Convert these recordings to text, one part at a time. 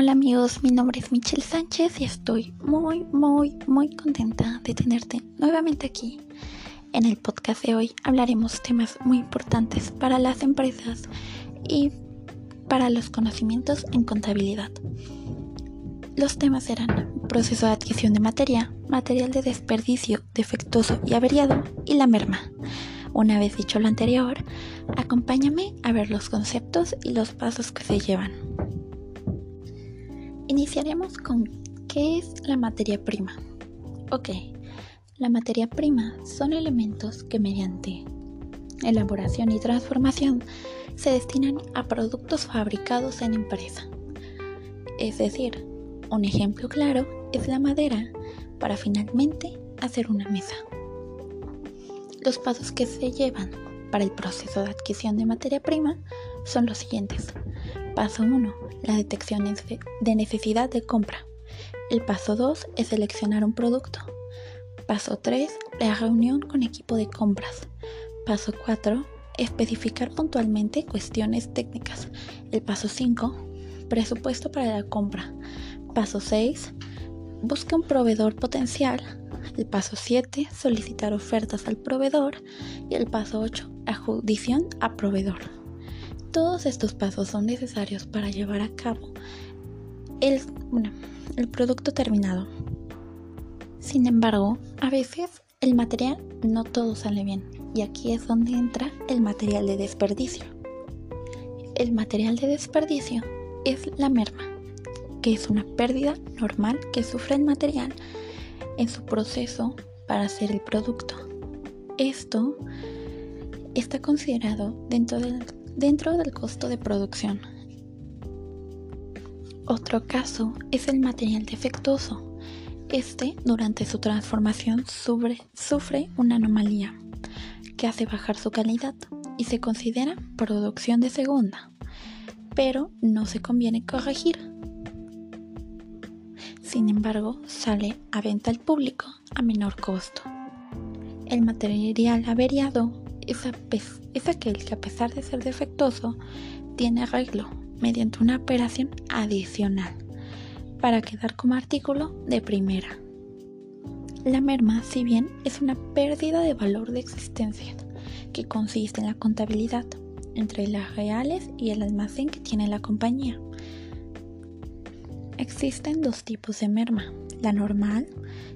Hola amigos, mi nombre es Michelle Sánchez y estoy muy, muy, muy contenta de tenerte nuevamente aquí. En el podcast de hoy hablaremos temas muy importantes para las empresas y para los conocimientos en contabilidad. Los temas serán proceso de adquisición de materia, material de desperdicio, defectuoso y averiado y la merma. Una vez dicho lo anterior, acompáñame a ver los conceptos y los pasos que se llevan. Iniciaremos con ¿qué es la materia prima? Ok, la materia prima son elementos que mediante elaboración y transformación se destinan a productos fabricados en empresa. Es decir, un ejemplo claro es la madera para finalmente hacer una mesa. Los pasos que se llevan para el proceso de adquisición de materia prima son los siguientes. Paso 1. La detección de necesidad de compra. El paso 2 es seleccionar un producto. Paso 3. La reunión con equipo de compras. Paso 4. Especificar puntualmente cuestiones técnicas. El paso 5. Presupuesto para la compra. Paso 6. Busca un proveedor potencial. El paso 7. Solicitar ofertas al proveedor. Y el paso 8. Ajudición a proveedor. Todos estos pasos son necesarios para llevar a cabo el, producto terminado. Sin embargo, a veces el material no todo sale bien y aquí es donde entra el material de desperdicio. El material de desperdicio es la merma, que es una pérdida normal que sufre el material en su proceso para hacer el producto. Esto está considerado dentro del dentro del costo de producción. Otro caso es el material defectuoso. Este, durante su transformación, sufre, una anomalía que hace bajar su calidad y se considera producción de segunda, pero no se conviene corregir. Sin embargo, sale a venta al público a menor costo. El material averiado es, aquel que a pesar de ser defectuoso, tiene arreglo mediante una operación adicional para quedar como artículo de primera. La merma, si bien es una pérdida de valor de existencia, que consiste en la contabilidad entre las reales y el almacén que tiene la compañía. Existen dos tipos de merma, la normal,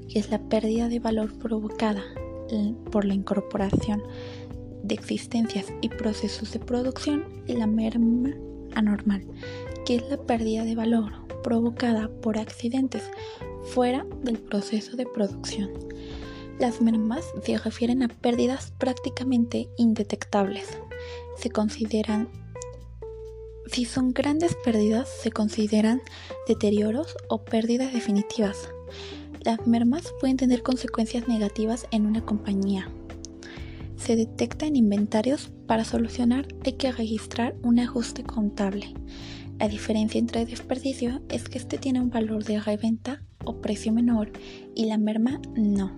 que es la pérdida de valor provocada por la incorporación de existencias y procesos de producción y la merma anormal, que es la pérdida de valor provocada por accidentes fuera del proceso de producción. Las mermas se refieren a pérdidas prácticamente indetectables. Se consideran, si son grandes pérdidas, se consideran deterioros o pérdidas definitivas. Las mermas pueden tener consecuencias negativas en una compañía, se detecta en inventarios, para solucionar hay que registrar un ajuste contable. La diferencia entre desperdicio es que este tiene un valor de reventa o precio menor y la merma no.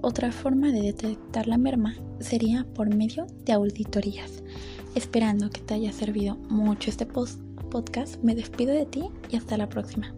Otra forma de detectar la merma sería por medio de auditorías. Esperando que te haya servido mucho este podcast, me despido de ti y hasta la próxima.